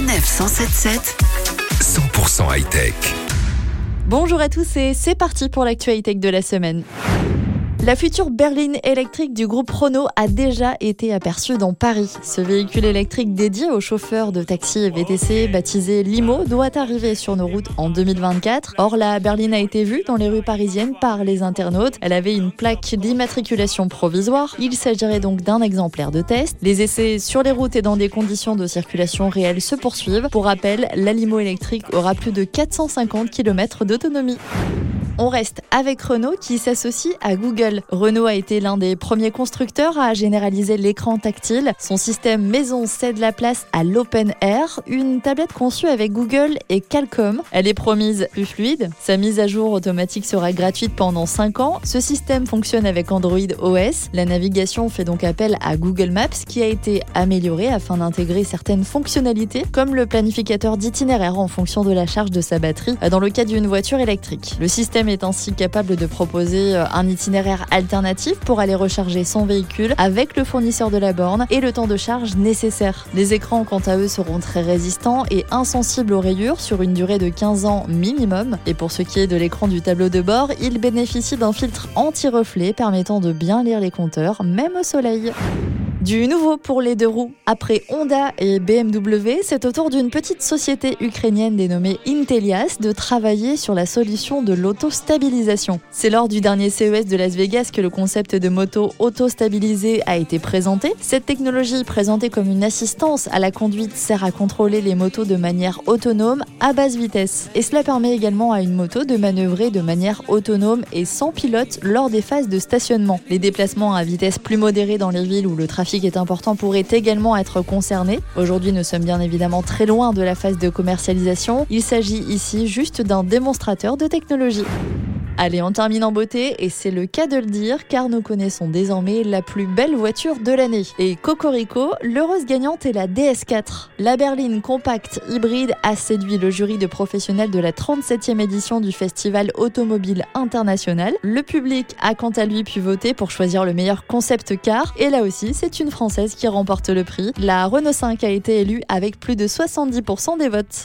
Sanef 177 100% high-tech. Bonjour à tous et c'est parti pour l'actualité de la semaine. La future berline électrique du groupe Renault a déjà été aperçue dans Paris. Ce véhicule électrique dédié aux chauffeurs de taxi et VTC, baptisé Limo, doit arriver sur nos routes en 2024. Or, la berline a été vue dans les rues parisiennes par les internautes. Elle avait une plaque d'immatriculation provisoire. Il s'agirait donc d'un exemplaire de test. Les essais sur les routes et dans des conditions de circulation réelles se poursuivent. Pour rappel, la Limo électrique aura plus de 450 km d'autonomie. On reste avec Renault qui s'associe à Google. Renault a été l'un des premiers constructeurs à généraliser l'écran tactile. Son système maison cède la place à l'Open Air, une tablette conçue avec Google et Qualcomm. Elle est promise plus fluide. Sa mise à jour automatique sera gratuite pendant 5 ans. Ce système fonctionne avec Android OS. La navigation fait donc appel à Google Maps qui a été amélioré afin d'intégrer certaines fonctionnalités comme le planificateur d'itinéraire en fonction de la charge de sa batterie dans le cas d'une voiture électrique. Le système est ainsi capable de proposer euh, un itinéraire alternatif pour aller recharger son véhicule avec le fournisseur de la borne et le temps de charge nécessaire. Les écrans, quant à eux, seront très résistants et insensibles aux rayures sur une durée de 15 ans minimum. Et pour ce qui est de l'écran du tableau de bord, il bénéficie d'un filtre anti-reflet permettant de bien lire les compteurs, même au soleil. Du nouveau pour les deux roues. Après Honda et BMW, c'est au tour d'une petite société ukrainienne dénommée Intelias de travailler sur la solution de l'autostabilisation. C'est lors du dernier CES de Las Vegas que le concept de moto auto-stabilisée a été présenté. Cette technologie, présentée comme une assistance à la conduite, sert à contrôler les motos de manière autonome à basse vitesse. Et cela permet également à une moto de manœuvrer de manière autonome et sans pilote lors des phases de stationnement. Les déplacements à vitesse plus modérée dans les villes où le trafic est important pourrait également être concerné. Aujourd'hui, nous sommes bien évidemment très loin de la phase de commercialisation. Il s'agit ici juste d'un démonstrateur de technologie. Allez, on termine en beauté et c'est le cas de le dire car nous connaissons désormais la plus belle voiture de l'année. Et Cocorico, l'heureuse gagnante est la DS4. La berline compacte hybride a séduit le jury de professionnels de la 37e édition du Festival Automobile International. Le public a quant à lui pu voter pour choisir le meilleur concept car et là aussi c'est une Française qui remporte le prix. La Renault 5 a été élue avec plus de 70% des votes.